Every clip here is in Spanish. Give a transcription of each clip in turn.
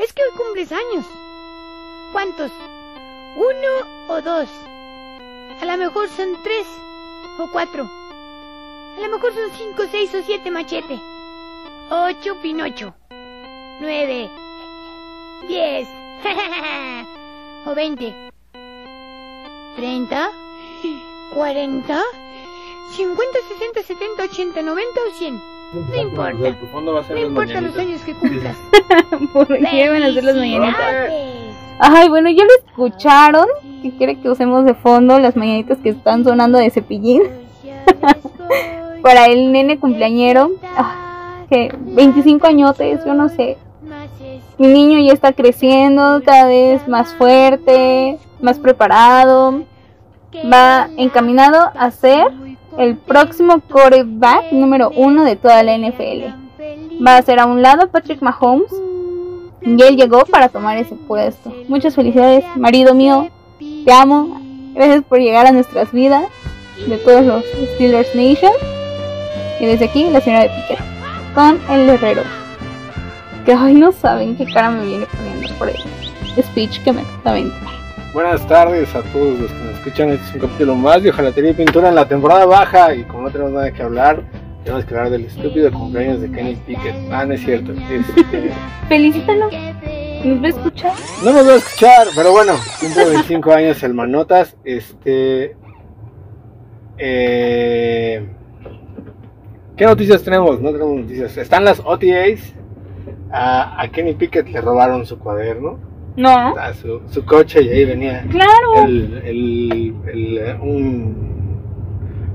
Es que hoy cumples años. ¿Cuántos? ¿Uno o dos? A lo mejor son tres o cuatro. A lo mejor son cinco, seis o siete machete. Ocho Pinocho. Nueve. Diez. o veinte. Treinta. Cuarenta. Cincuenta, sesenta, setenta, ochenta, noventa o cien. No importa. No importa los años que cumplas. ¿Por qué van a hacer las mañanitas? Ay, bueno, ya lo escucharon. ¿Qué quiere que usemos de fondo las mañanitas que están sonando de cepillín? Para el nene cumpleañero. Ah, que 25 añotes, yo no sé. Mi niño ya está creciendo, cada vez más fuerte, más preparado. Va encaminado a ser el próximo quarterback número uno de toda la NFL. Va a ser a un lado Patrick Mahomes. Y él llegó para tomar ese puesto. Muchas felicidades, marido mío. Te amo. Gracias por llegar a nuestras vidas. De todos los Steelers Nation. Y desde aquí, la señora de Piquet. Con el herrero. Que ay, no saben qué cara me viene poniendo por el speech que me acaba de. Buenas tardes a todos los que nos escuchan. Este es un capítulo más de Ojalatería y Pintura en la temporada baja. Y como no tenemos nada que hablar, tenemos que hablar del estúpido cumpleaños de Kenny Pickett. Ah, no es cierto. Este, Felicítalo. ¿Nos va a escuchar? no nos va a escuchar, pero bueno, cumple 25 años el Manotas. Este. eh, ¿Qué noticias tenemos? No tenemos noticias. Están las OTAs. A, a Kenny Pickett le robaron su cuaderno, No. a su, su coche, y ahí venía Claro. el, el- el, eh, un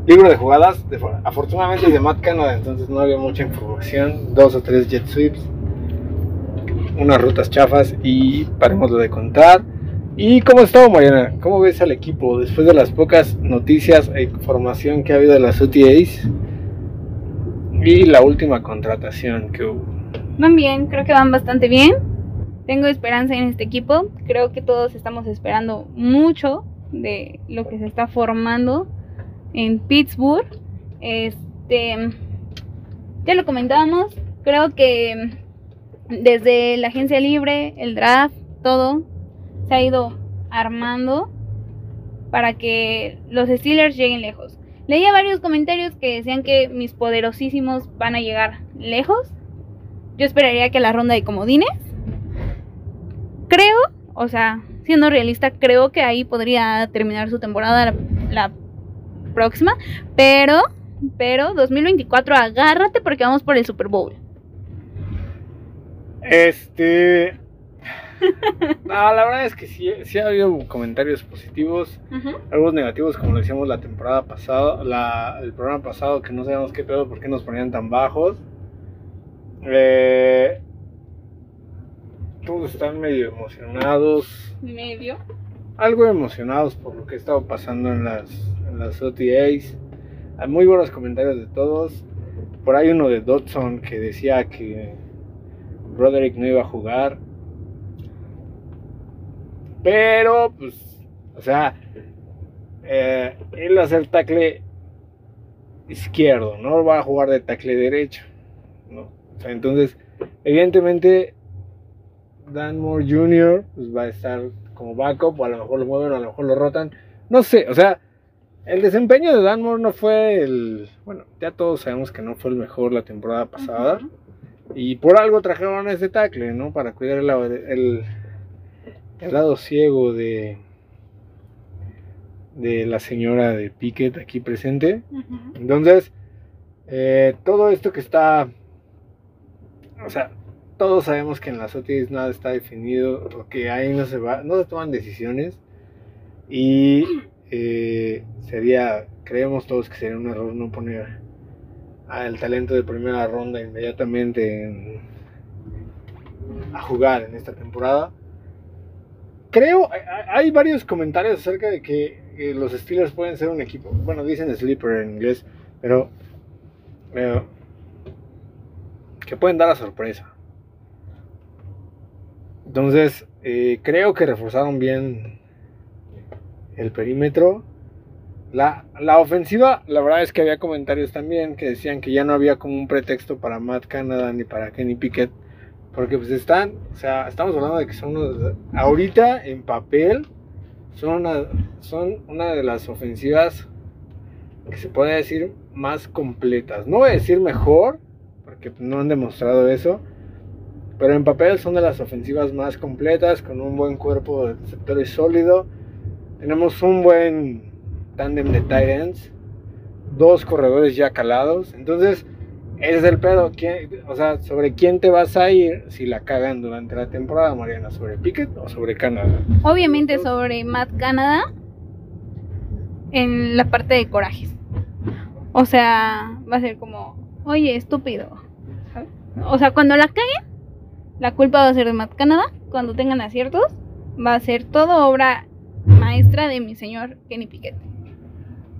libro de jugadas. de- afortunadamente es de Matt Canada, entonces no había mucha información. Dos o tres jet sweeps, unas rutas chafas y paremos de contar. ¿Y cómo estuvo, Mariana? ¿Cómo ves al equipo después de las pocas noticias e información que ha habido de las OTAs? Y la última contratación que hubo. Van bien, creo que van bastante bien. Tengo esperanza en este equipo. Creo que todos estamos esperando mucho de lo que se está formando en Pittsburgh. Este, ya lo comentábamos. Creo que desde la agencia libre, el draft, todo se ha ido armando para que los Steelers lleguen lejos. Leía varios comentarios que decían que mis poderosísimos van a llegar lejos. Yo esperaría que la ronda de comodines. Creo, o sea, siendo realista, creo que ahí podría terminar su temporada la, la próxima. Pero, pero 2024, agárrate porque vamos por el Super Bowl. Este. No, la verdad es que sí, sí ha habido comentarios positivos, algunos negativos, como lo decíamos la temporada pasada, la, el programa pasado, que no sabíamos qué pedo, por qué nos ponían tan bajos. Eh, todos están medio emocionados, Medio. algo emocionados por lo que ha estado pasando en las, en las OTAs. Hay muy buenos comentarios de todos. Por ahí uno de Dodson que decía que Broderick no iba a jugar. Pero, pues, o sea, eh, él a ser tackle izquierdo, no va a jugar de tackle derecho. ¿no? O sea, entonces, evidentemente, Dan Moore Jr. Pues, va a estar como backup, o a lo mejor lo mueven, o a lo mejor lo rotan. No sé, o sea, el desempeño de Dan Moore no fue el. Bueno, ya todos sabemos que no fue el mejor la temporada pasada. Y por algo trajeron a ese tackle, ¿no? Para cuidar el, lado- el, el lado ciego de, de la señora de Pickett aquí presente. Entonces, eh, todo esto que está, o sea, todos sabemos que en las OTIs nada está definido, que ahí no se va, no se toman decisiones y eh, sería, creemos todos que sería un error no poner al talento de primera ronda inmediatamente en- a jugar en esta temporada. Creo, hay varios comentarios acerca de que eh, los Steelers pueden ser un equipo, bueno, dicen sleeper en inglés, pero eh, que pueden dar la sorpresa. Entonces, eh, creo que reforzaron bien el perímetro. La, la ofensiva, la verdad es que había comentarios también que decían que ya no había como un pretexto para Matt Canada ni para Kenny Pickett Porque pues están, o sea, estamos hablando de que son unos, ahorita en papel son una, son una de las ofensivas que se puede decir más completas. No voy a decir mejor, porque no han demostrado eso, pero en papel son de las ofensivas más completas, con un buen cuerpo de sectores sólido. Tenemos un buen tándem de tight ends, dos corredores ya calados. Entonces, ese es el pedo. o sea, ¿sobre quién te vas a ir si la cagan durante la temporada, Mariana? ¿Sobre Pickett o sobre Canadá? Obviamente sobre Matt Canadá en la parte de corajes. O sea, va a ser como, oye, estúpido. O sea, cuando la caguen, la culpa va a ser de Matt Canadá. Cuando tengan aciertos, va a ser todo obra maestra de mi señor Kenny Piquet.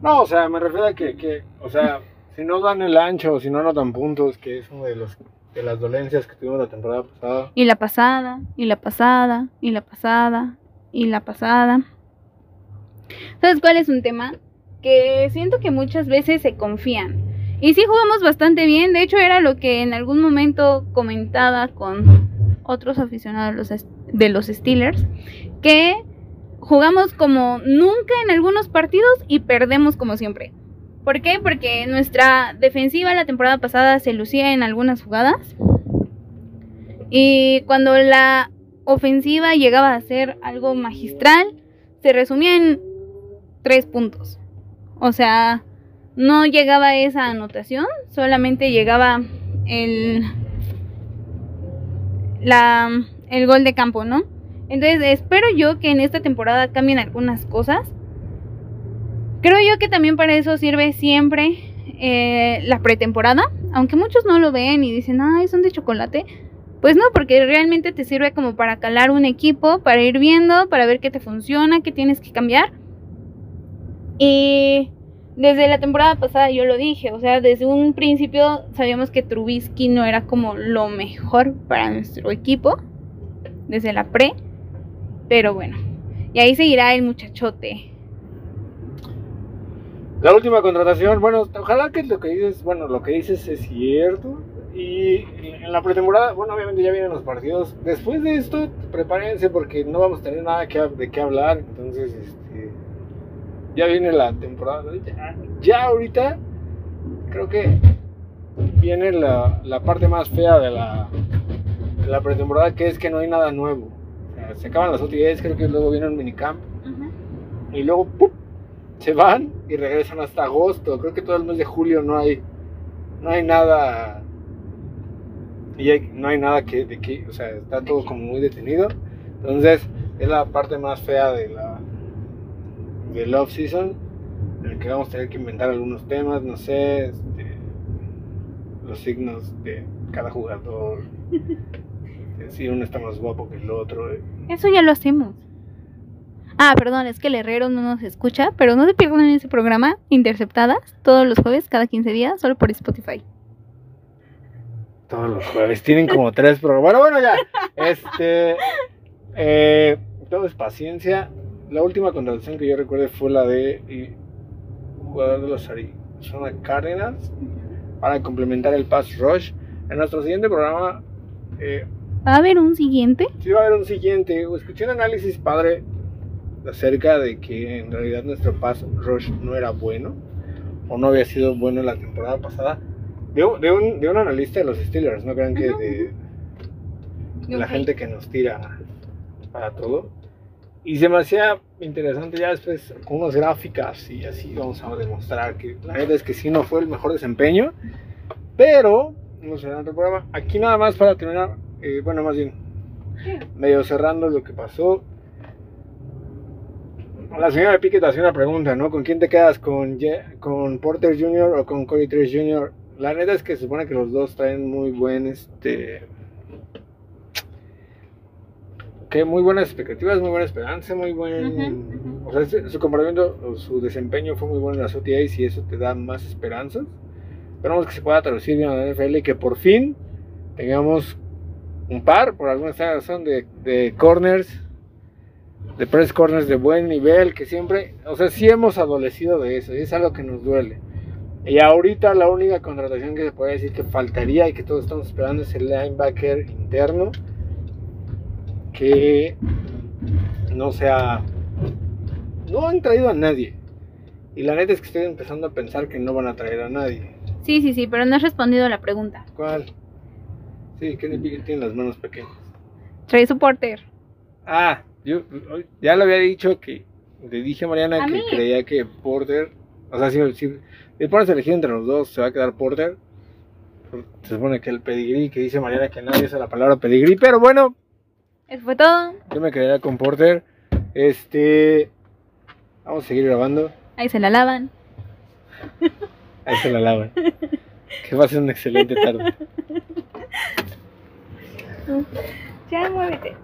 No, o sea, me refiero a que, que o sea, si no dan el ancho o si no anotan puntos, que es una de, los, de las dolencias que tuvimos la temporada pasada. Y la pasada, y la pasada, y la pasada, y la pasada. ¿Sabes cuál es un tema? Que siento que muchas veces se confían. Y sí jugamos bastante bien, de hecho era lo que en algún momento comentaba con otros aficionados de los Steelers, que jugamos como nunca en algunos partidos y perdemos como siempre. ¿Por qué? Porque nuestra defensiva la temporada pasada se lucía en algunas jugadas. Y cuando la ofensiva llegaba a ser algo magistral, se resumía en tres puntos. O sea, no llegaba esa anotación, solamente llegaba el, el gol de campo, ¿no? Entonces espero yo que en esta temporada cambien algunas cosas. Creo yo que también para eso sirve siempre eh, la pretemporada, aunque muchos no lo ven y dicen, ay, son de chocolate. Pues no, porque realmente te sirve como para calar un equipo, para ir viendo, para ver qué te funciona, qué tienes que cambiar. Y desde la temporada pasada yo lo dije, o sea, desde un principio sabíamos que Trubisky no era como lo mejor para nuestro equipo, desde la pre. Pero bueno, y ahí seguirá el muchachote. La última contratación, bueno, ojalá que lo que dices, bueno, lo que dices es cierto. Y en la pretemporada, bueno, obviamente ya vienen los partidos. Después de esto, prepárense porque no vamos a tener nada que, de qué hablar. Entonces, este, ya viene la temporada. Ya, ahorita, creo que viene la, la parte más fea de la, de la pretemporada, que es que no hay nada nuevo se acaban las OTAs, creo que luego viene un minicamp. Y luego se van y regresan hasta agosto. Creo que todo el mes de julio no hay no hay nada y no hay nada que de que, o sea, está todo como muy detenido. Entonces, es la parte más fea de la del off season en el que vamos a tener que inventar algunos temas, no sé, este, los signos de cada jugador. si uno está más guapo que el otro. Eh. Eso ya lo hacemos. Ah, perdón, es que el herrero no nos escucha, pero no se pierdan en ese programa, Interceptadas, todos los jueves, cada 15 días, solo por Spotify. Todos los jueves, tienen como tres programas. Bueno, bueno, ya. Este. Eh, todo es paciencia. La última contratación que yo recuerdo fue la de un jugador de los Arizona Cardinals para complementar el pass rush. En nuestro siguiente programa eh, ¿Va a haber un siguiente? Sí, va a haber un siguiente. Escuché un análisis padre acerca de que en realidad nuestro pass rush no era bueno o no había sido bueno en la temporada pasada. De un, de un, de un analista de los Steelers, no crean que de, la gente que nos tira para todo. Y se me hacía interesante ya después con unas gráficas y así vamos a demostrar que la verdad es que sí no fue el mejor desempeño, pero no en otro programa. Aquí nada más para terminar, eh, bueno, más bien, medio cerrando lo que pasó. La señora Piquet hacía una pregunta, ¿no? ¿Con quién te quedas? ¿Con, ¿Con Porter Jr. o con Corey Trace Jr.? La neta es que se supone que los dos traen muy buen, este... Que muy buenas expectativas, muy buena esperanza, muy buen... O sea, su comportamiento, su desempeño fue muy bueno en las OTAs y eso te da más esperanzas. Esperamos que se pueda traducir bien a la NFL y que por fin tengamos un par, por alguna razón, de, de corners, de press corners de buen nivel, que siempre, o sea, sí hemos adolecido de eso, y es algo que nos duele. Y ahorita la única contratación que se puede decir que faltaría y que todos estamos esperando es el linebacker interno. Que no sea. No han traído a nadie. Y la neta es que estoy empezando a pensar que no van a traer a nadie. Sí, sí, sí, pero no has respondido a la pregunta. ¿Cuál? Sí, Kenny Pickett tiene las manos pequeñas. Trae su porter. Ah, yo ya le había dicho que. Le dije a Mariana ¿A que mí? creía que Porter. O sea, si, si le pones a elegir entre los dos, se va a quedar Porter. Se supone que el pedigrí, que dice Mariana que nadie usa la palabra pedigrí, pero bueno, Eso fue todo. yo me quedaría con Porter. Este. Vamos a seguir grabando. Ahí se la lavan. Ahí se la lavan. Que va a ser una excelente tarde. Ya, muévete.